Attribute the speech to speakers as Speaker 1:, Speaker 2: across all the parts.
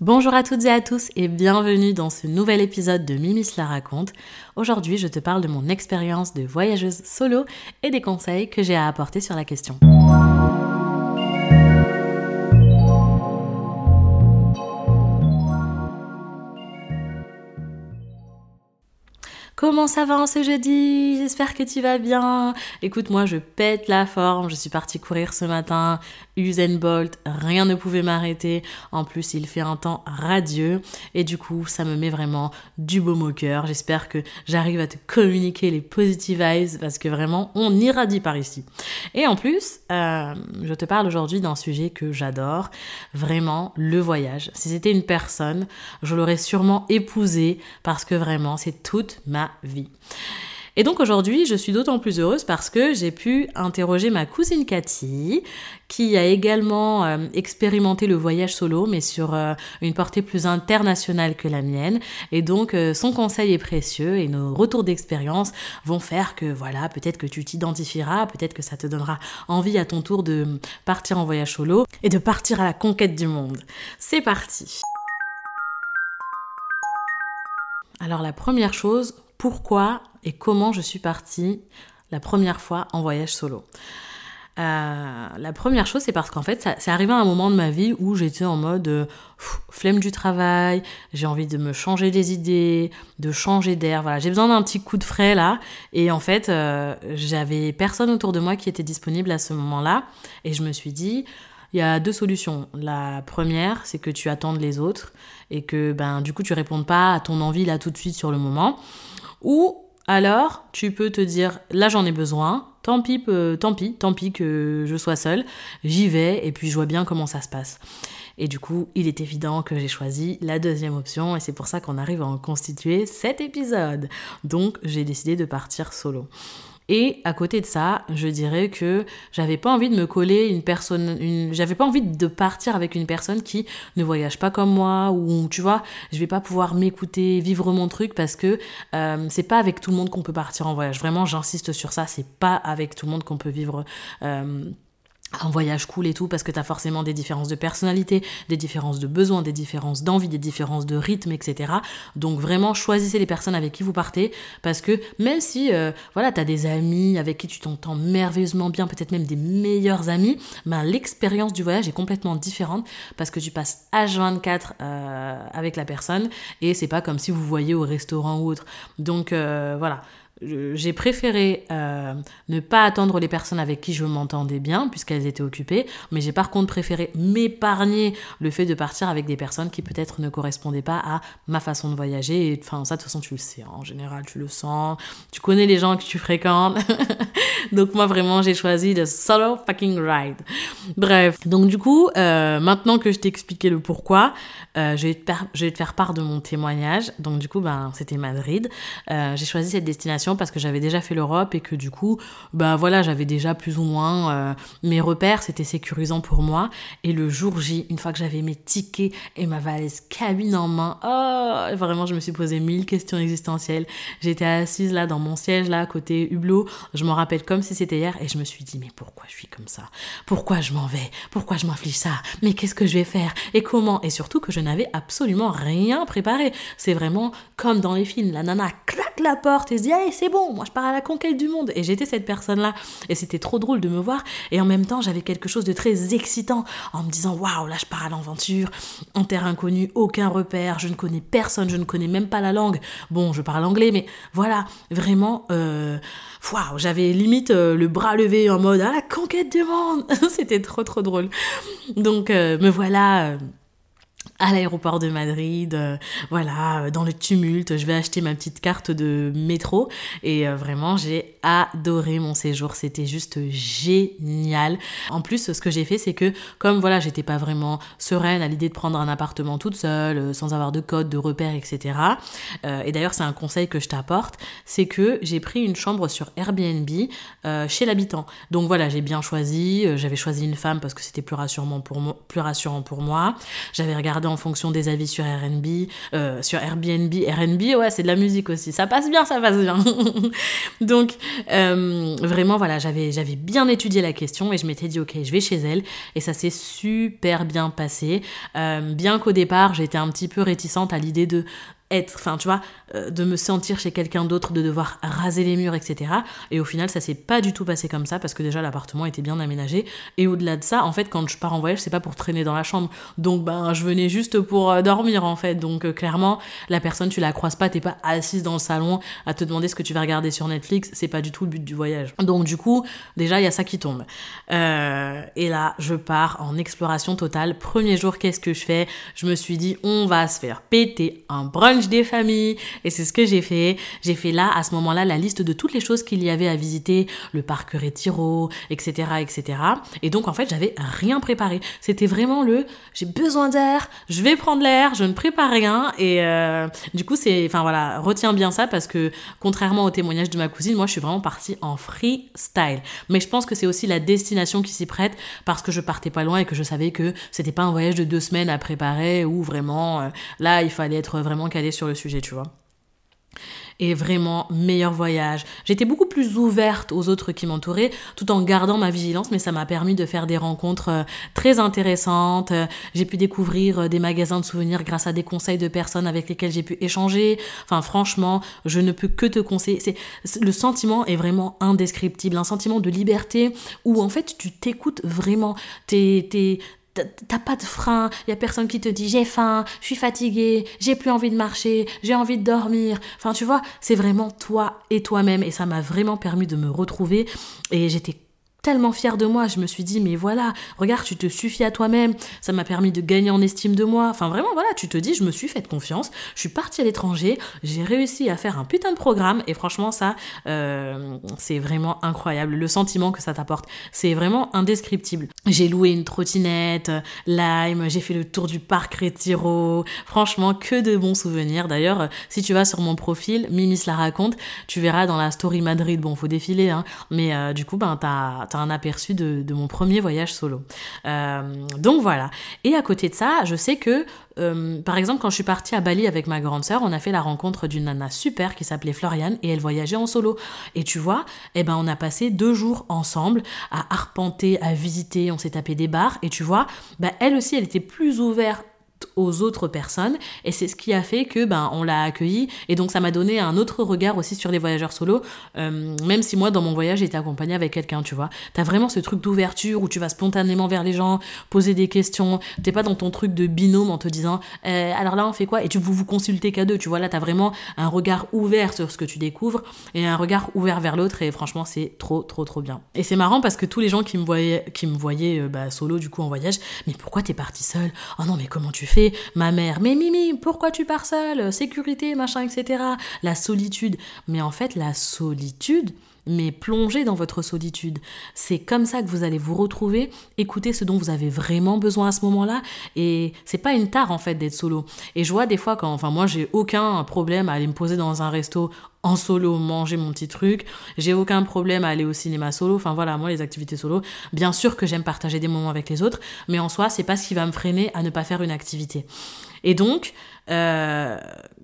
Speaker 1: Bonjour à toutes et à tous et bienvenue dans ce nouvel épisode de Mimi la raconte. Aujourd'hui, je te parle de mon expérience de voyageuse solo et des conseils que j'ai à apporter sur la question. Comment ça va en ce jeudi? J'espère que tu vas bien. Écoute, moi je pète la forme. Je suis partie courir ce matin. Usain Bolt, rien ne pouvait m'arrêter. En plus, il fait un temps radieux. Et du coup, ça me met vraiment du baume au cœur. J'espère que j'arrive à te communiquer les positive vibes parce que vraiment, on irradie par ici. Et en plus, euh, je te parle aujourd'hui d'un sujet que j'adore. Vraiment, le voyage. Si c'était une personne, je l'aurais sûrement épousé parce que vraiment, c'est toute ma vie. Et donc aujourd'hui, je suis d'autant plus heureuse parce que j'ai pu interroger ma cousine Cathy, qui a également euh, expérimenté le voyage solo, mais sur euh, une portée plus internationale que la mienne. Et donc euh, son conseil est précieux et nos retours d'expérience vont faire que voilà, peut-être que tu t'identifieras, peut-être que ça te donnera envie à ton tour de partir en voyage solo et de partir à la conquête du monde. C'est parti. Alors la première chose, pourquoi et comment je suis partie la première fois en voyage solo. Euh, la première chose, c'est parce qu'en fait, c'est arrivé à un moment de ma vie où j'étais en mode euh, flemme du travail, j'ai envie de me changer les idées, de changer d'air. Voilà, j'ai besoin d'un petit coup de frais là. Et en fait, euh, j'avais personne autour de moi qui était disponible à ce moment-là. Et je me suis dit, il y a deux solutions. La première, c'est que tu attendes les autres et que ben du coup tu répondes pas à ton envie là tout de suite sur le moment. Ou alors, tu peux te dire, là j'en ai besoin, tant pis, euh, tant pis, tant pis que je sois seule, j'y vais et puis je vois bien comment ça se passe. Et du coup, il est évident que j'ai choisi la deuxième option et c'est pour ça qu'on arrive à en constituer cet épisode. Donc, j'ai décidé de partir solo. Et à côté de ça, je dirais que j'avais pas envie de me coller une personne, j'avais pas envie de partir avec une personne qui ne voyage pas comme moi ou tu vois, je vais pas pouvoir m'écouter, vivre mon truc parce que euh, c'est pas avec tout le monde qu'on peut partir en voyage. Vraiment, j'insiste sur ça, c'est pas avec tout le monde qu'on peut vivre. Euh, un voyage cool et tout parce que tu as forcément des différences de personnalité, des différences de besoins, des différences d'envie, des différences de rythme, etc. Donc vraiment choisissez les personnes avec qui vous partez parce que même si euh, voilà tu as des amis avec qui tu t'entends merveilleusement bien, peut-être même des meilleurs amis, ben l'expérience du voyage est complètement différente parce que tu passes H24 euh, avec la personne et c'est pas comme si vous voyez au restaurant ou autre. Donc euh, voilà, j'ai préféré euh, ne pas attendre les personnes avec qui je m'entendais bien, puisqu'elles étaient occupées, mais j'ai par contre préféré m'épargner le fait de partir avec des personnes qui peut-être ne correspondaient pas à ma façon de voyager. Enfin, ça, de toute façon, tu le sais, en général, tu le sens, tu connais les gens que tu fréquentes. donc, moi, vraiment, j'ai choisi le solo fucking ride. Bref, donc, du coup, euh, maintenant que je t'ai expliqué le pourquoi, euh, je, vais te je, vais te faire part de mon témoignage. Donc, du coup, ben, c'était Madrid. j'ai choisi cette destination parce que j'avais déjà fait l'Europe et que du coup, bah voilà, j'avais déjà plus ou moins euh, mes repères, c'était sécurisant pour moi. Et le jour J, une fois que j'avais mes tickets et ma valise cabine en main, oh, vraiment, je me suis posé mille questions existentielles. J'étais assise là dans mon siège là, à côté Hublot, je m'en rappelle comme si c'était hier et je me suis dit, mais pourquoi je suis comme ça? Pourquoi je m'en vais? Pourquoi je m'inflige ça? Mais qu'est-ce que je vais faire? Et comment? Et surtout que je n'avais absolument rien préparé. C'est vraiment comme dans les films, la nana claque la porte et se dit, allez, c'est bon, moi je pars à la conquête du monde. Et j'étais cette personne-là. Et c'était trop drôle de me voir. Et en même temps, j'avais quelque chose de très excitant en me disant, waouh, là je pars à l'aventure, en terre inconnue, aucun repère, je ne connais personne, je ne connais même pas la langue. Bon, je parle anglais, mais voilà, vraiment, euh, waouh, j'avais limite euh, le bras levé en mode, à la conquête du monde. c'était trop, trop drôle. Donc, euh, me voilà à l'aéroport de Madrid, euh, voilà, euh, dans le tumulte, je vais acheter ma petite carte de métro et euh, vraiment j'ai adoré mon séjour, c'était juste génial. En plus, ce que j'ai fait, c'est que comme voilà, j'étais pas vraiment sereine à l'idée de prendre un appartement toute seule, sans avoir de code, de repères, etc. et d'ailleurs, c'est un conseil que je t'apporte, c'est que j'ai pris une chambre sur Airbnb chez l'habitant. Donc voilà, j'ai bien choisi, j'avais choisi une femme parce que c'était plus rassurant pour moi, plus rassurant pour moi. J'avais regardé en fonction des avis sur Airbnb, euh, sur Airbnb, Airbnb, ouais, c'est de la musique aussi. Ça passe bien, ça passe bien. Donc, euh, vraiment, voilà, j'avais, bien étudié la question et je m'étais dit, ok, je vais chez elle. Et ça s'est super bien passé. Euh, bien qu'au départ, j'étais un petit peu réticente à l'idée de être, enfin tu vois, euh, de me sentir chez quelqu'un d'autre, de devoir raser les murs, etc. Et au final, ça s'est pas du tout passé comme ça parce que déjà l'appartement était bien aménagé. Et au-delà de ça, en fait, quand je pars en voyage, c'est pas pour traîner dans la chambre. Donc ben, je venais juste pour euh, dormir en fait. Donc euh, clairement, la personne, tu la croises pas, t'es pas assise dans le salon à te demander ce que tu vas regarder sur Netflix. C'est pas du tout le but du voyage. Donc du coup, déjà il y a ça qui tombe. et là, je pars en exploration totale. Premier jour, qu'est-ce que je fais? Je me suis dit, on va se faire péter un brunch des familles. Et c'est ce que j'ai fait. J'ai fait là, à ce moment-là, la liste de toutes les choses qu'il y avait à visiter, le parc Retiro, etc., etc. Et donc, en fait, j'avais rien préparé. C'était vraiment le, j'ai besoin d'air, je vais prendre l'air, je ne prépare rien. Et euh, du coup, c'est, enfin voilà, retiens bien ça parce que contrairement au témoignage de ma cousine, moi, je suis vraiment partie en freestyle. Mais je pense que c'est aussi la destination qui s'y prête parce que je partais pas loin et que je savais que c'était pas un voyage de deux semaines à préparer ou vraiment, euh, là, il fallait être vraiment calé sur le sujet, tu vois. Et vraiment, meilleur voyage. J'étais beaucoup plus ouverte aux autres qui m'entouraient, tout en gardant ma vigilance, mais ça m'a permis de faire des rencontres euh, très intéressantes. J'ai pu découvrir euh, des magasins de souvenirs grâce à des conseils de personnes avec lesquelles j'ai pu échanger. Enfin, franchement, je ne peux que te conseiller. C'est, le sentiment est vraiment indescriptible. Un sentiment de liberté où, en fait, tu t'écoutes vraiment. T'es, T'as pas de frein, il y a personne qui te dit j'ai faim, je suis fatiguée, j'ai plus envie de marcher, j'ai envie de dormir. Enfin, tu vois, c'est vraiment toi et toi-même et ça m'a vraiment permis de me retrouver et j'étais tellement fière de moi. Je me suis dit, mais voilà, regarde, tu te suffis à toi-même. Ça m'a permis de gagner en estime de moi. Enfin, vraiment, voilà, tu te dis, je me suis fait confiance. Je suis partie à l'étranger. J'ai réussi à faire un putain de programme. Et franchement, ça, euh, c'est vraiment incroyable. Le sentiment que ça t'apporte, c'est vraiment indescriptible. J'ai loué une trottinette, Lime, j'ai fait le tour du parc Retiro. Franchement, que de bons souvenirs. D'ailleurs, si tu vas sur mon profil, Mimi se la raconte, tu verras dans la story Madrid. Bon, faut défiler, hein. Mais euh, du coup, ben, t'as aperçu de, mon premier voyage solo. Euh, donc voilà. Et à côté de ça, je sais que, euh, par exemple, quand je suis partie à Bali avec ma grande sœur, on a fait la rencontre d'une nana super qui s'appelait Floriane et elle voyageait en solo. Et tu vois, eh ben, on a passé deux jours ensemble à arpenter, à visiter, on s'est tapé des bars. Et tu vois, bah, elle aussi, elle était plus ouverte aux autres personnes. Et c'est ce qui a fait que ben on l'a accueilli. Et donc ça m'a donné un autre regard aussi sur les voyageurs solo euh, même si moi dans mon voyage j'étais accompagnée avec quelqu'un tu vois. T'as vraiment ce truc d'ouverture où tu vas spontanément vers les gens poser des questions. T'es pas dans ton truc de binôme en te disant eh, alors là on fait quoi? Et tu vous vous consultez qu'à deux tu vois. Là t'as vraiment un regard ouvert sur ce que tu découvres et un regard ouvert vers l'autre. Et franchement c'est trop trop trop bien. Et c'est marrant parce que tous les gens qui me voyaient qui me voyaient euh, bah, solo du coup en voyage mais pourquoi t'es partie seule? Oh non mais comment tu fait ma mère, mais Mimi, pourquoi tu pars seule? Sécurité, machin, etc. La solitude. Mais en fait, la solitude, mais plongez dans votre solitude. C'est comme ça que vous allez vous retrouver, écouter ce dont vous avez vraiment besoin à ce moment-là. Et c'est pas une tare en fait d'être solo. Et je vois des fois quand, enfin moi j'ai aucun problème à aller me poser dans un resto en solo, manger mon petit truc. J'ai aucun problème à aller au cinéma solo. Enfin voilà, moi les activités solo, bien sûr que j'aime partager des moments avec les autres, mais en soi c'est pas ce qui va me freiner à ne pas faire une activité. Et donc, euh,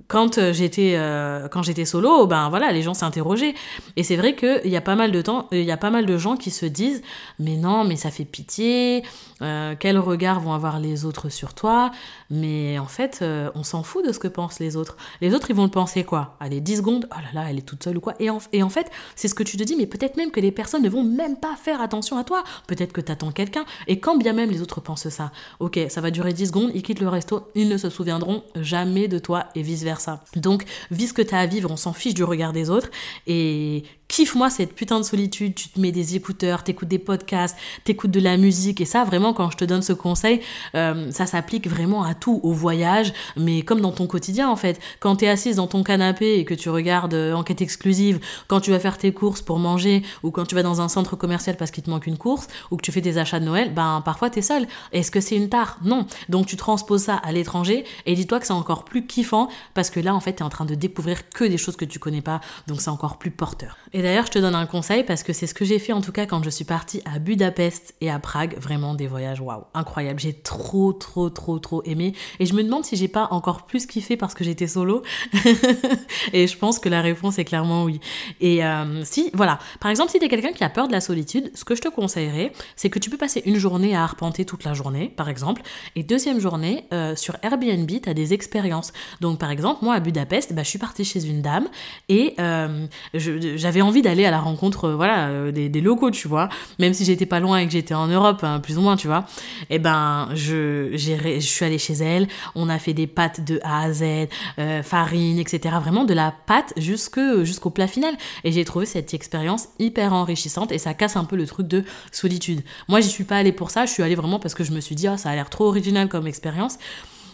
Speaker 1: quand j'étais euh, quand j'étais solo, ben voilà, les gens s'interrogeaient. Et c'est vrai qu'il y a pas mal de temps, il y a pas mal de gens qui se disent, mais non, mais ça fait pitié. Euh, quel regard vont avoir les autres sur toi? Mais en fait, euh, on s'en fout de ce que pensent les autres. Les autres, ils vont le penser quoi Allez, 10 secondes, oh là là, elle est toute seule ou quoi? Et en, fait, c'est ce que tu te dis, mais peut-être même que les personnes ne vont même pas faire attention à toi. Peut-être que tu attends quelqu'un. Et quand bien même les autres pensent ça, ok, ça va durer 10 secondes, ils quittent le resto, ils ne se souviendront jamais de toi et vice-versa. Donc, vis ce que tu as à vivre, on s'en fiche du regard des autres. Et kiffe-moi cette putain de solitude, tu te mets des écouteurs, t'écoutes des podcasts, t'écoutes de la musique, et ça, vraiment, quand je te donne ce conseil, euh, ça s'applique vraiment à tout, au voyage, mais comme dans ton quotidien, en fait. Quand t'es assise dans ton canapé et que tu regardes euh, Enquête exclusive, quand tu vas faire tes courses pour manger, ou quand tu vas dans un centre commercial parce qu'il te manque une course, ou que tu fais des achats de Noël, ben, parfois t'es seul. Est-ce que c'est une tare? Non. Donc tu transposes ça à l'étranger, et dis-toi que c'est encore plus kiffant, parce que là, en fait, t'es en train de découvrir que des choses que tu connais pas, donc c'est encore plus porteur. D'ailleurs, je te donne un conseil parce que c'est ce que j'ai fait en tout cas quand je suis partie à Budapest et à Prague. Vraiment des voyages, waouh, incroyable. J'ai trop, trop, trop, trop aimé. Et je me demande si j'ai pas encore plus kiffé parce que j'étais solo. et je pense que la réponse est clairement oui. Et euh, si, voilà. Par exemple, si t'es quelqu'un qui a peur de la solitude, ce que je te conseillerais, c'est que tu peux passer une journée à arpenter toute la journée, par exemple. Et deuxième journée, euh, sur Airbnb, t'as des expériences. Donc, par exemple, moi à Budapest, bah, je suis partie chez une dame et euh, j'avais envie d'aller à la rencontre euh, voilà euh, des, locaux tu vois. Même si j'étais pas loin et que j'étais en Europe hein, plus ou moins tu vois. Et eh ben je je suis allée chez elle. On a fait des pâtes de A à Z euh, farine etc vraiment de la pâte jusque jusqu'au plat final. Et j'ai trouvé cette expérience hyper enrichissante et ça casse un peu le truc de solitude. Moi j'y suis pas allée pour ça. Je suis allée vraiment parce que je me suis dit oh, ça a l'air trop original comme expérience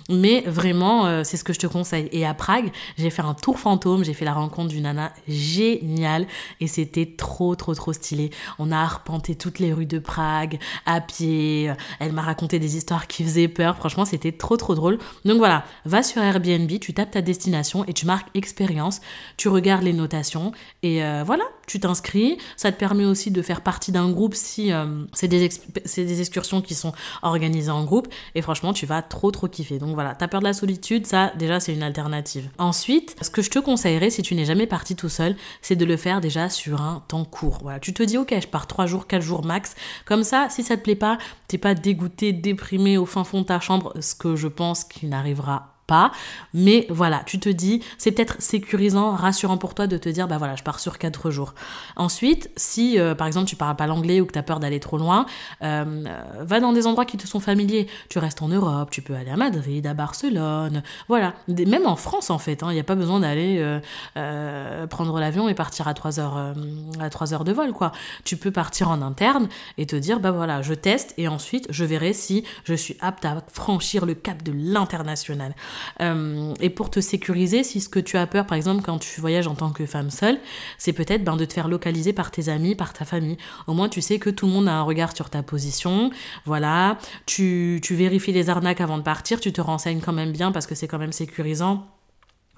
Speaker 1: mais vraiment, euh, c'est ce que je te conseille. Et à Prague, j'ai fait un tour fantôme, j'ai fait la rencontre d'une nana géniale et c'était trop, trop, trop stylé. On a arpenté toutes les rues de Prague à pied. Elle m'a raconté des histoires qui faisaient peur. Franchement, c'était trop, trop drôle. Donc voilà, va sur Airbnb, tu tapes ta destination et tu marques expérience. Tu regardes les notations et euh, voilà, tu t'inscris. Ça te permet aussi de faire partie d'un groupe si euh, c'est des, des excursions qui sont organisées en groupe. Et franchement, tu vas trop, trop kiffer. Donc voilà, t'as peur de la solitude, ça déjà c'est une alternative. Ensuite, ce que je te conseillerais si tu n'es jamais parti tout seul, c'est de le faire déjà sur un temps court. Voilà, tu te dis ok, je pars 3 jours, 4 jours max. Comme ça, si ça te plaît pas, t'es pas dégoûté, déprimé au fin fond de ta chambre, ce que je pense qu'il n'arrivera mais voilà, tu te dis, c'est peut-être sécurisant, rassurant pour toi de te dire, bah voilà, je pars sur 4 jours. Ensuite, si euh, par exemple tu parles pas l'anglais ou que tu as peur d'aller trop loin, euh, va dans des endroits qui te sont familiers. Tu restes en Europe, tu peux aller à Madrid, à Barcelone, voilà. Même en France en fait, hein, il n'y a pas besoin d'aller euh, prendre l'avion et partir à 3 heures, à 3 heures de vol, quoi. Tu peux partir en interne et te dire, bah voilà, je teste et ensuite je verrai si je suis apte à franchir le cap de l'international. Euh, et pour te sécuriser, si ce que tu as peur, par exemple, quand tu voyages en tant que femme seule, c'est peut-être ben, de te faire localiser par tes amis, par ta famille. Au moins, tu sais que tout le monde a un regard sur ta position. Voilà. Tu, tu vérifies les arnaques avant de partir. Tu te renseignes quand même bien parce que c'est quand même sécurisant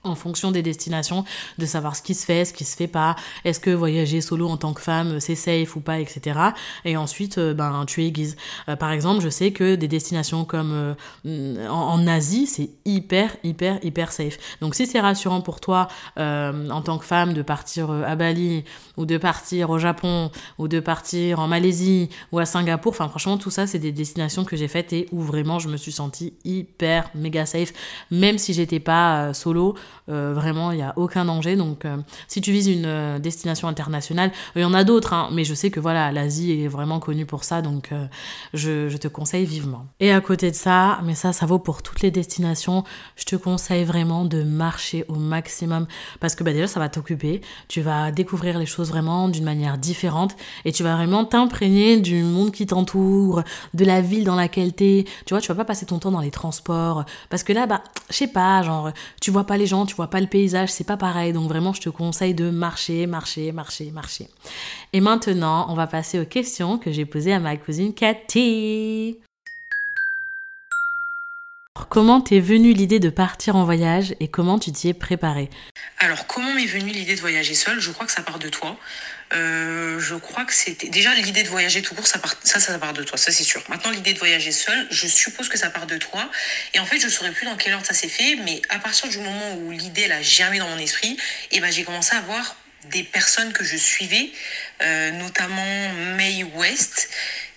Speaker 1: en fonction des destinations, de savoir ce qui se fait, ce qui se fait pas, est-ce que voyager solo en tant que femme c'est safe ou pas, etc. Et ensuite, euh, ben tu aiguises. Euh, par exemple, je sais que des destinations comme euh, en, Asie, c'est hyper, hyper, hyper safe. Donc si c'est rassurant pour toi en tant que femme de partir à Bali ou de partir au Japon ou de partir en Malaisie ou à Singapour, enfin franchement tout ça c'est des destinations que j'ai faites et où vraiment je me suis sentie hyper méga safe, même si j'étais pas solo. Euh, vraiment, il n'y a aucun danger. Donc, euh, si tu vises une euh, destination internationale, il y en a d'autres, hein, mais je sais que voilà, l'Asie est vraiment connue pour ça, donc je, je, te conseille vivement. Et à côté de ça, mais ça, ça vaut pour toutes les destinations, je te conseille vraiment de marcher au maximum parce que bah, déjà, ça va t'occuper. Tu vas découvrir les choses vraiment d'une manière différente et tu vas vraiment t'imprégner du monde qui t'entoure, de la ville dans laquelle t'es. Tu vois, tu vas pas passer ton temps dans les transports parce que là, bah, je sais pas, genre, tu vois pas les gens, tu vois pas le paysage, c'est pas pareil. Donc vraiment, je te conseille de marcher, marcher, marcher, marcher. Et maintenant, on va passer aux questions que j'ai posées à ma cousine Cathy. Comment t'es venue l'idée de partir en voyage et comment tu t'y es préparée?
Speaker 2: Alors, comment m'est venue l'idée de voyager seule? Je crois que ça part de toi. Euh, je crois que c'était déjà l'idée de voyager tout court, ça, part... ça, ça part de toi, ça c'est sûr. Maintenant, l'idée de voyager seule, je suppose que ça part de toi. Et en fait, je ne saurais plus dans quel ordre ça s'est fait, mais à partir du moment où l'idée a germé dans mon esprit, et eh ben j'ai commencé à voir des personnes que je suivais, euh, notamment May West,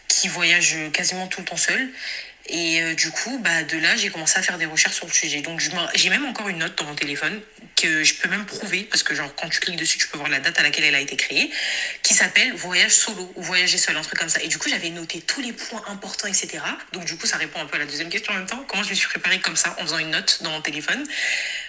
Speaker 2: qui voyage quasiment tout le temps seule. Et euh, du coup, bah, de là, j'ai commencé à faire des recherches sur le sujet. Donc, j'ai même encore une note dans mon téléphone que je peux même prouver, parce que genre, quand tu cliques dessus, tu peux voir la date à laquelle elle a été créée, qui s'appelle Voyage solo ou Voyager seul, un truc comme ça. Et du coup, j'avais noté tous les points importants, etc. Donc, du coup, ça répond un peu à la deuxième question en même temps. Comment je me suis préparée comme ça, en faisant une note dans mon téléphone?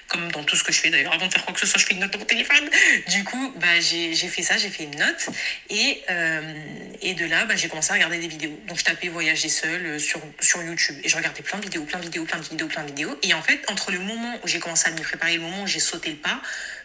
Speaker 2: Comme dans tout ce que je fais d'ailleurs. Avant de faire quoi que ce soit, je fais une note dans mon téléphone. Du coup, bah, j'ai fait ça, j'ai fait une note. Et, euh, et de là, bah, j'ai commencé à regarder des vidéos. Donc, je tapais voyager seul euh, sur, sur YouTube. Et je regardais plein de vidéos, plein de vidéos, plein de vidéos, plein de vidéos. Et en fait, entre le moment où j'ai commencé à m'y préparer et le moment où j'ai sauté le pas,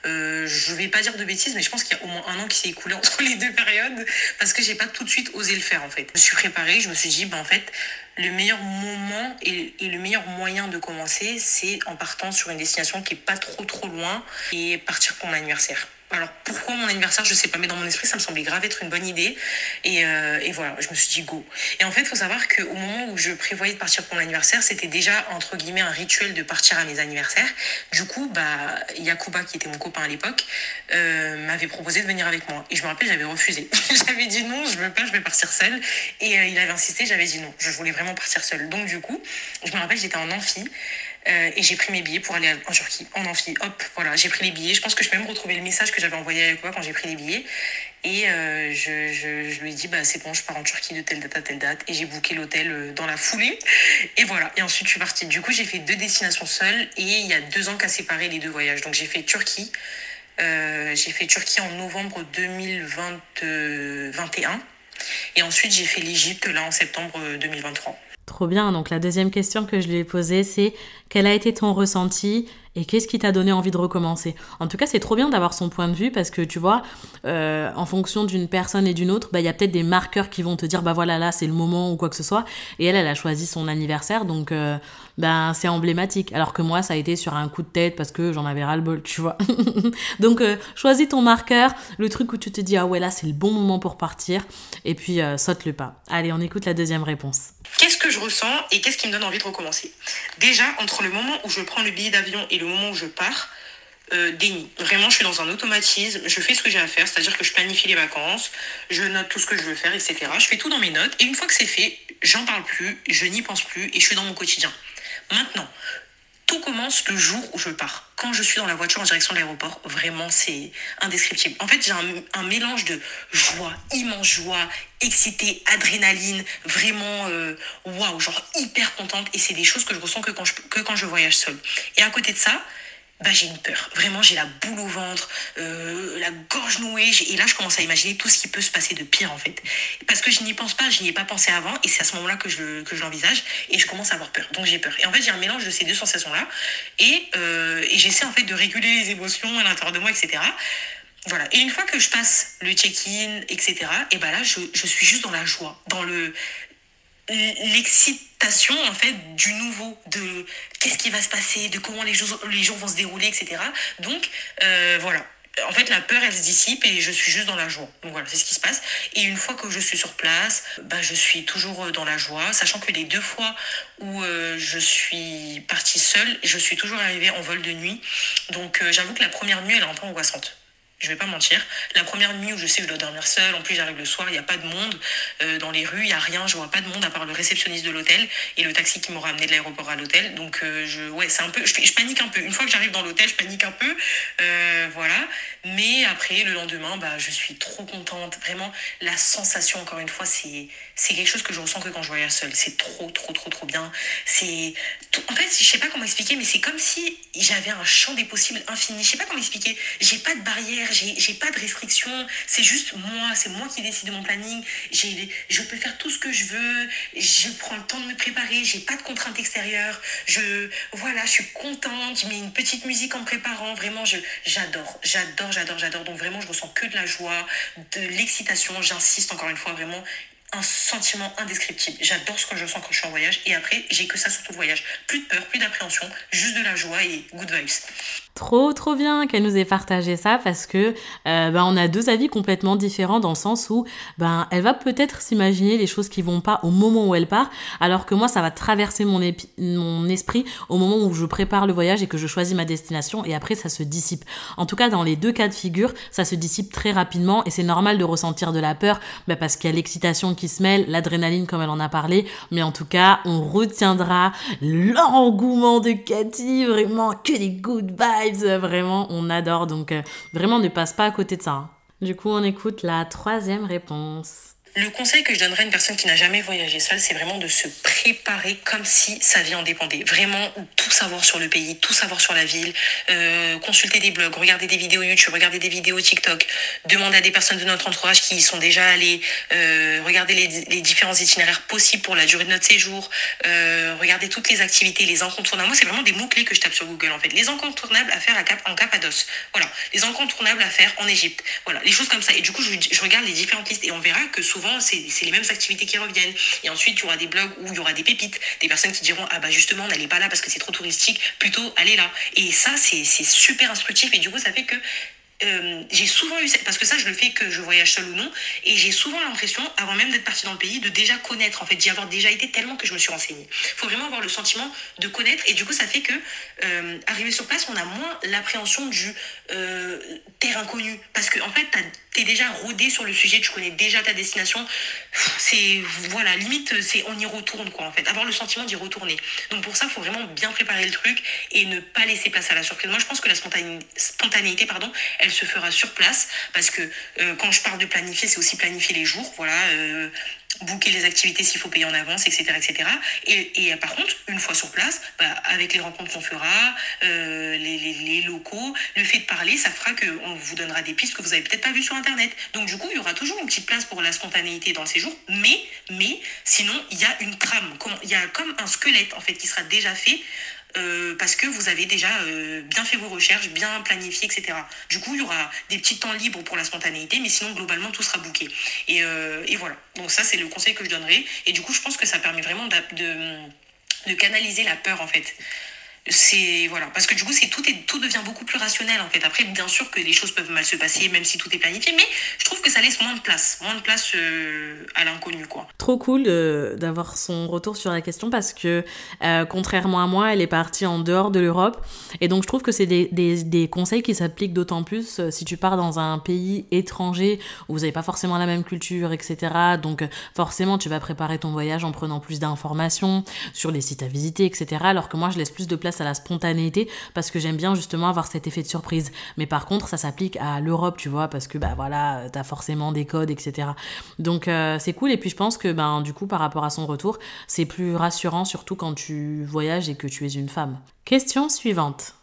Speaker 2: euh, je vais pas dire de bêtises, mais je pense qu'il y a au moins un an qui s'est écoulé entre les deux périodes parce que j'ai pas tout de suite osé le faire en fait. Je me suis préparée, je me suis dit, bah, en fait, le meilleur moment et, le meilleur moyen de commencer, c'est en partant sur une destination qui est pas trop trop loin et partir pour mon anniversaire. Alors pourquoi mon anniversaire, je sais pas, mais dans mon esprit, ça me semblait grave être une bonne idée. Et, euh, et voilà, je me suis dit go. Et en fait, il faut savoir qu'au moment où je prévoyais de partir pour mon anniversaire, c'était déjà entre guillemets un rituel de partir à mes anniversaires. Du coup, bah, Yakuba, qui était mon copain à l'époque, euh, m'avait proposé de venir avec moi. Et je me rappelle, j'avais refusé. j'avais dit non, je veux pas, je vais partir seule. Et euh, il avait insisté, j'avais dit non, je voulais vraiment partir seule. Donc du coup, je me rappelle, j'étais en amphi. Euh, et j'ai pris mes billets pour aller en Turquie, en amphi. Hop, voilà, j'ai pris les billets. Je pense que je peux même retrouver le message que j'avais envoyé avec moi quand j'ai pris les billets. Et euh, je, lui ai dit, bah, c'est bon, je pars en Turquie de telle date à telle date. Et j'ai booké l'hôtel euh, dans la foulée. Et voilà. Et ensuite, je suis partie. Du coup, j'ai fait deux destinations seules. Et il y a deux ans qu'a séparé les deux voyages. Donc, j'ai fait Turquie. J'ai fait Turquie en novembre 2021. Et ensuite, j'ai fait l'Égypte là en septembre 2023.
Speaker 1: Trop bien. Donc la deuxième question que je lui ai posée, c'est quel a été ton ressenti et qu'est-ce qui t'a donné envie de recommencer? En tout cas, c'est trop bien d'avoir son point de vue parce que tu vois, euh, en fonction d'une personne et d'une autre, bah, il y a peut-être des marqueurs qui vont te dire, bah voilà, là, c'est le moment ou quoi que ce soit. Et elle, elle a choisi son anniversaire, donc euh, ben c'est emblématique. Alors que moi, ça a été sur un coup de tête parce que j'en avais ras-le-bol, tu vois. donc, euh, choisis ton marqueur, le truc où tu te dis, ah ouais, là, c'est le bon moment pour partir, et puis euh, saute le pas. Allez, on écoute la deuxième réponse.
Speaker 2: Qu'est-ce que je ressens et qu'est-ce qui me donne envie de recommencer? Déjà, entre le moment où je prends le billet d'avion et le moment où je pars, euh, déni. Vraiment, je suis dans un automatisme, je fais ce que j'ai à faire, c'est-à-dire que je planifie les vacances, je note tout ce que je veux faire, etc. Je fais tout dans mes notes, et une fois que c'est fait, j'en parle plus, je n'y pense plus, et je suis dans mon quotidien. Maintenant, tout commence le jour où je pars. Quand je suis dans la voiture en direction de l'aéroport, vraiment, c'est indescriptible. En fait, j'ai un, mélange de joie, immense joie, excité, adrénaline, vraiment, euh, waouh, wow, genre hyper contente. Et c'est des choses que je ressens que quand je, que quand je voyage seule. Et à côté de ça, bah, j'ai une peur. Vraiment, j'ai la boule au ventre, euh, la gorge nouée. Et là, je commence à imaginer tout ce qui peut se passer de pire, en fait. Parce que je n'y pense pas, je n'y ai pas pensé avant. Et c'est à ce moment-là que je, que l'envisage. Et je commence à avoir peur. Donc, j'ai peur. Et en fait, j'ai un mélange de ces deux sensations-là. Et, euh, et j'essaie, en fait, de réguler les émotions à l'intérieur de moi, etc. Voilà. Et une fois que je passe le check-in, etc., et ben là, je, je suis juste dans la joie, dans le l'excitation en fait du nouveau, de qu'est-ce qui va se passer, de comment les jours, les vont se dérouler, etc. Donc euh, voilà. En fait, la peur, elle se dissipe et je suis juste dans la joie. Donc voilà, c'est ce qui se passe. Et une fois que je suis sur place, bah, je suis toujours dans la joie, sachant que les deux fois où euh, je suis partie seule, je suis toujours arrivée en vol de nuit. Donc euh, j'avoue que la première nuit, elle est un peu angoissante je vais pas mentir. La première nuit où je sais que je dois dormir seule, en plus j'arrive le soir, il n'y a pas de monde euh, dans les rues, il n'y a rien, je vois pas de monde à part le réceptionniste de l'hôtel et le taxi qui m'aura amené de l'aéroport à l'hôtel. Donc euh, je, ouais, c'est un peu, je, panique un peu. Une fois que j'arrive dans l'hôtel, je panique un peu, euh, voilà. Mais après le lendemain, bah je suis trop contente. Vraiment, la sensation encore une fois, c'est c'est quelque chose que je ressens que quand je voyage seule. C'est trop, trop, trop, trop bien. C'est, en fait, je sais pas comment expliquer, mais c'est comme si j'avais un champ des possibles infini. Je sais pas comment expliquer. J'ai pas de barrière, j'ai pas de restrictions. C'est juste moi, c'est moi qui décide de mon planning. Je peux faire tout ce que je veux. Je prends le temps de me préparer. J'ai pas de contraintes extérieures. Je, voilà, je suis contente. Je mets une petite musique en préparant. Vraiment, j'adore, j'adore, j'adore, j'adore. Donc vraiment, je ressens que de la joie, de l'excitation. J'insiste encore une fois, vraiment, un sentiment indescriptible. J'adore ce que je sens quand je suis en voyage et après, j'ai que ça sur tout le voyage. Plus de peur, plus d'appréhension, juste de la joie et good vibes.
Speaker 1: Trop trop bien qu'elle nous ait partagé ça parce que euh, ben, on a deux avis complètement différents dans le sens où ben elle va peut-être s'imaginer les choses qui vont pas au moment où elle part alors que moi ça va traverser mon, mon esprit au moment où je prépare le voyage et que je choisis ma destination et après ça se dissipe. En tout cas dans les deux cas de figure ça se dissipe très rapidement et c'est normal de ressentir de la peur ben, parce qu'il y a l'excitation se mêle, l'adrénaline comme elle en a parlé mais en tout cas on retiendra l'engouement de Cathy vraiment que des good vibes vraiment, on adore. Donc, euh, vraiment, ne passe pas à côté de ça. Hein. Du coup, on écoute la troisième réponse.
Speaker 2: Le conseil que je donnerais à une personne qui n'a jamais voyagé seule, c'est vraiment de se préparer comme si sa vie en dépendait. Vraiment tout savoir sur le pays, tout savoir sur la ville, euh, consulter des blogs, regarder des vidéos YouTube, regarder des vidéos TikTok, demander à des personnes de notre entourage qui y sont déjà allées, euh, regarder les, différents itinéraires possibles pour la durée de notre séjour, euh, regarder toutes les activités, les incontournables. Moi, c'est vraiment des mots-clés que je tape sur Google en fait. Les incontournables à faire à Cap, en Cappadoce. Voilà. Les incontournables à faire en Égypte. Voilà. Les choses comme ça. Et du coup, je regarde les différentes listes et on verra que souvent, c'est les mêmes activités qui reviennent. Et ensuite, il y aura des blogs où il y aura des pépites, des personnes qui diront Ah bah justement, n'allez pas là parce que c'est trop touristique, plutôt allez là. Et ça, c'est super instructif et du coup, ça fait que euh, j'ai souvent eu, parce que ça, je le fais que je voyage seul ou non, et j'ai souvent l'impression, avant même d'être partie dans le pays, de déjà connaître, en fait, d'y avoir déjà été tellement que je me suis renseignée. Faut vraiment avoir le sentiment de connaître, et du coup, ça fait que, euh, arriver sur place, on a moins l'appréhension du euh, terrain inconnu, parce que, en fait, t'es déjà rodé sur le sujet, tu connais déjà ta destination, c'est, voilà, limite, c'est on y retourne, quoi, en fait, avoir le sentiment d'y retourner. Donc, pour ça, il faut vraiment bien préparer le truc, et ne pas laisser place à la surprise. Moi, je pense que la spontanéité, pardon, elle se fera sur place parce que euh, quand je parle de planifier, c'est aussi planifier les jours, voilà, euh, booker les activités s'il faut payer en avance, etc. etc. Et, et par contre, une fois sur place, bah, avec les rencontres qu'on fera, euh, les, locaux, le fait de parler, ça fera qu'on vous donnera des pistes que vous n'avez peut-être pas vues sur Internet. Donc du coup, il y aura toujours une petite place pour la spontanéité dans le séjour, mais, mais sinon, il y a une trame, il y a comme un squelette en fait qui sera déjà fait euh, parce que vous avez déjà euh, bien fait vos recherches, bien planifié, etc. Du coup, il y aura des petits temps libres pour la spontanéité, mais sinon, globalement, tout sera. Et, euh, et voilà. Donc ça, c'est le conseil que je donnerai. Et du coup, je pense que ça permet vraiment de canaliser la peur, en fait c'est voilà. Parce que du coup c'est tout est tout devient beaucoup plus rationnel en fait. Après bien sûr que les choses peuvent mal se passer même si tout est planifié mais je trouve que ça laisse moins de place moins de place euh, à l'inconnu quoi.
Speaker 1: Trop cool d'avoir son retour sur la question parce que euh, contrairement à moi elle est partie en dehors de l'Europe. Et donc je trouve que c'est des, des, des, conseils qui s'appliquent d'autant plus euh, si tu pars dans un pays étranger où vous n'avez pas forcément la même culture etc donc forcément tu vas préparer ton voyage en prenant plus d'informations sur les sites à visiter etc alors que moi je laisse plus de place à la spontanéité parce que j'aime bien justement avoir cet effet de surprise. Mais par contre, ça s'applique à l'Europe, tu vois, parce que bah voilà, t'as forcément des codes, etc. Donc euh, c'est cool. Et puis je pense que ben du coup, par rapport à son retour, c'est plus rassurant, surtout quand tu voyages et que tu es une femme. Question suivante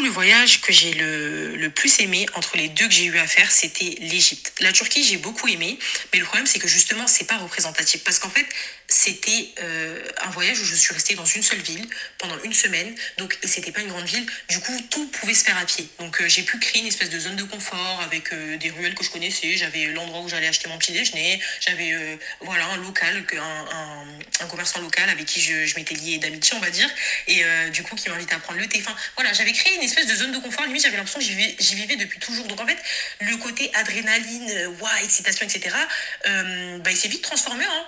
Speaker 2: le voyage que j'ai le, le, plus aimé entre les deux que j'ai eu à faire, c'était l'Égypte. La Turquie, j'ai beaucoup aimé, mais le problème, c'est que justement, c'est pas représentatif. Parce qu'en fait, c'était euh, un voyage où je suis restée dans une seule ville pendant une semaine. Donc, c'était pas une grande ville. Du coup, tout pouvait se faire à pied. Donc, euh, j'ai pu créer une espèce de zone de confort avec euh, des ruelles que je connaissais. J'avais l'endroit où j'allais acheter mon petit déjeuner. J'avais, voilà, un local, un, un, commerçant local avec qui je, m'étais liée d'amitié, on va dire. Et du coup, qui m'invitait à prendre le thé. Voilà, j'avais créé une espèce de zone de confort. Limite, j'avais l'impression que j'y vivais, depuis toujours. Donc, en fait, le côté adrénaline, waouh, excitation, etc., bah, il s'est vite transformé en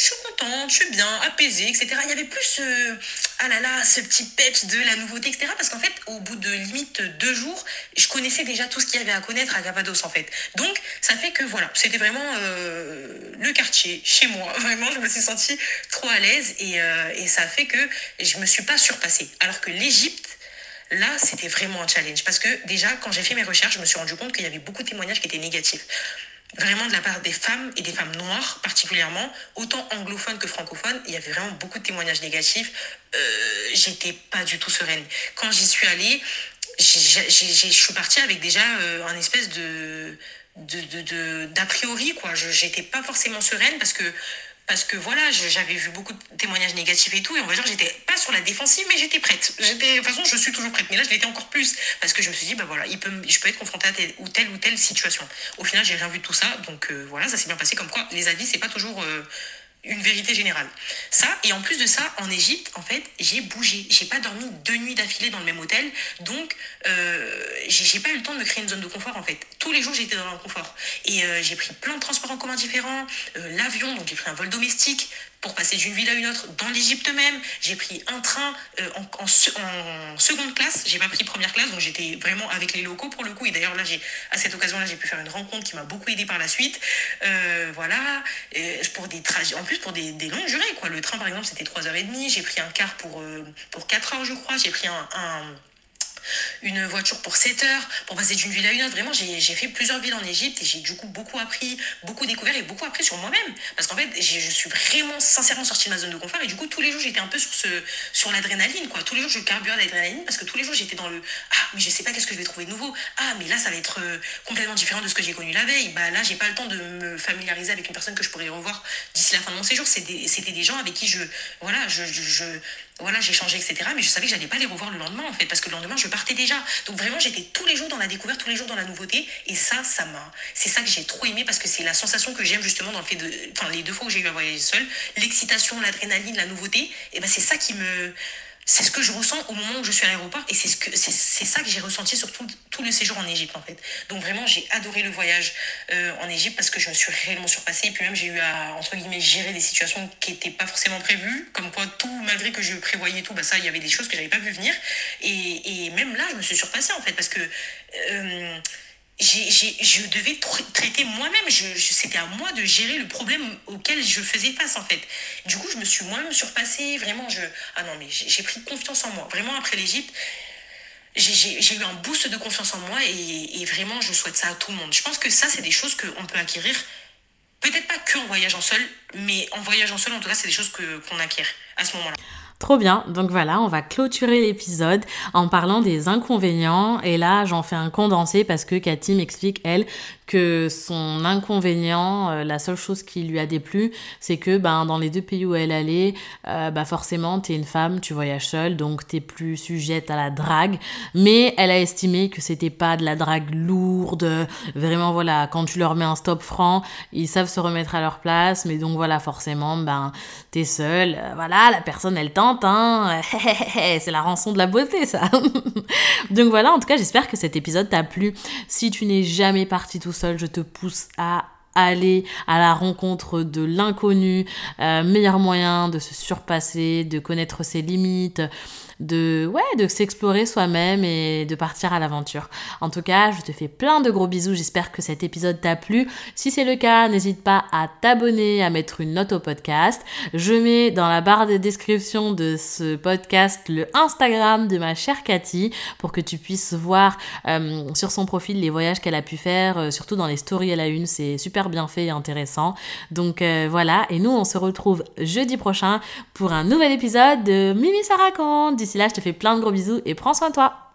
Speaker 2: je suis contente, je suis bien, apaisée, etc. Il y avait plus, euh, ah là là, ce petit peps de la nouveauté, etc. Parce qu'en fait, au bout de limite deux jours, je connaissais déjà tout ce qu'il y avait à connaître à Gavados, en fait. Donc, ça fait que voilà, c'était vraiment euh, le quartier, chez moi. Vraiment, je me suis sentie trop à l'aise et, euh, et ça fait que je me suis pas surpassée. Alors que l'Égypte, Là, c'était vraiment un challenge parce que déjà, quand j'ai fait mes recherches, je me suis rendu compte qu'il y avait beaucoup de témoignages qui étaient négatifs vraiment de la part des femmes et des femmes noires particulièrement, autant anglophones que francophones, il y avait vraiment beaucoup de témoignages négatifs. Euh, J'étais pas du tout sereine. Quand j'y suis allée, je suis partie avec déjà euh, un espèce de d'a priori quoi. J'étais pas forcément sereine parce que parce que voilà, j'avais vu beaucoup de témoignages négatifs et tout, et on va dire que j'étais pas sur la défensive, mais j'étais prête. De toute façon, je suis toujours prête, mais là, je l'étais encore plus, parce que je me suis dit, bah voilà, il peut, je peux être confrontée à telle ou telle ou telle situation. Au final, j'ai rien vu de tout ça, donc euh, voilà, ça s'est bien passé. Comme quoi, les avis, c'est pas toujours euh, une vérité générale. Ça, et en plus de ça, en Égypte, en fait, j'ai bougé. J'ai pas dormi deux nuits d'affilée dans le même hôtel, donc euh, j'ai pas eu le temps de me créer une zone de confort, en fait. Tous les jours, j'étais dans le confort. Et euh, j'ai pris plein de transports en commun différents, euh, l'avion, donc j'ai pris un vol domestique, pour passer d'une ville à une autre dans l'Égypte même. J'ai pris un train en, en, en, seconde classe, j'ai pas pris première classe, donc j'étais vraiment avec les locaux pour le coup. Et d'ailleurs là, j'ai à cette occasion-là, j'ai pu faire une rencontre qui m'a beaucoup aidé par la suite. Voilà, pour des trajets, plus pour des, longues durées quoi. Le train par exemple, c'était 3h30. J'ai pris un car pour euh, pour 4 heures, je crois. J'ai pris un une voiture pour 7 heures, pour passer d'une ville à une autre. Vraiment, j'ai fait plusieurs villes en Égypte et j'ai du coup beaucoup appris, beaucoup découvert et beaucoup appris sur moi-même. Parce qu'en fait, je suis vraiment sincèrement sortie de ma zone de confort et du coup, tous les jours, j'étais un peu sur, sur l'adrénaline. quoi. Tous les jours, je carburais l'adrénaline parce que tous les jours, j'étais dans le Ah, mais je sais pas qu'est-ce que je vais trouver de nouveau. Ah, mais là, ça va être euh, complètement différent de ce que j'ai connu la veille. Bah là, j'ai pas le temps de me familiariser avec une personne que je pourrais revoir d'ici la fin de mon séjour. C'était des, gens avec qui je. Voilà, je, je, je voilà, changé, etc. Mais je savais que j'allais pas les revoir le lendemain, en fait, parce que le lendemain, je déjà. Donc vraiment, j'étais tous les jours dans la découverte, tous les jours dans la nouveauté. Et ça, ça m'a. C'est ça que j'ai trop aimé, parce que c'est la sensation que j'aime justement dans le fait de. Enfin, les deux fois où j'ai eu à voyager seule, l'excitation, l'adrénaline, la nouveauté, et ben c'est ça qui me c'est ce que je ressens au moment où je suis à l'aéroport et c'est ce que c'est ça que j'ai ressenti sur tout, le séjour en Égypte en fait. Donc vraiment j'ai adoré le voyage euh, en Égypte parce que je me suis réellement surpassée et puis même j'ai eu à entre guillemets gérer des situations qui n'étaient pas forcément prévues, comme quoi tout malgré que je prévoyais tout, bah ça il y avait des choses que j'avais pas vu venir et, et, même là je me suis surpassée en fait parce que euh, je devais traiter moi-même. Je, C'était à moi de gérer le problème auquel je faisais face, en fait. Du coup, je me suis moi-même surpassée. Vraiment, je... Ah non, mais j'ai pris confiance en moi. Vraiment, après l'Égypte, j'ai eu un boost de confiance en moi et, et, vraiment, je souhaite ça à tout le monde. Je pense que ça, c'est des choses qu'on peut acquérir, peut-être pas qu'en voyageant seul, mais en voyageant seul, en tout cas, c'est des choses qu'on acquiert à ce moment-là.
Speaker 1: Trop bien, donc voilà, on va clôturer l'épisode en parlant des inconvénients. Et là j'en fais un condensé parce que Cathy m'explique elle que son inconvénient, euh, la seule chose qui lui a déplu, c'est que ben, dans les deux pays où elle allait, euh, bah forcément, t'es une femme, tu voyages seule, donc t'es plus sujette à la drague. Mais elle a estimé que c'était pas de la drague lourde. Vraiment, voilà, quand tu leur mets un stop franc, ils savent se remettre à leur place. Mais donc voilà, forcément, ben, t'es seule. Euh, voilà, la personne, elle tente, hein. c'est la rançon de la beauté, ça. donc voilà, en tout cas, j'espère que cet épisode t'a plu. Si tu n'es jamais parti tout je te pousse à aller à la rencontre de l'inconnu, euh, meilleur moyen de se surpasser, de connaître ses limites, de, ouais, de s'explorer soi-même et de partir à l'aventure. En tout cas, je te fais plein de gros bisous. J'espère que cet épisode t'a plu. Si c'est le cas, n'hésite pas à t'abonner, à mettre une note au podcast. Je mets dans la barre de description de ce podcast le Instagram de ma chère Cathy pour que tu puisses voir euh, sur son profil les voyages qu'elle a pu faire, euh, surtout dans les stories à la une. C'est super bien fait et intéressant. Donc euh, voilà. Et nous, on se retrouve jeudi prochain pour un nouvel épisode de Mimi raconte. D'ici là, je te fais plein de gros bisous et prends soin de toi.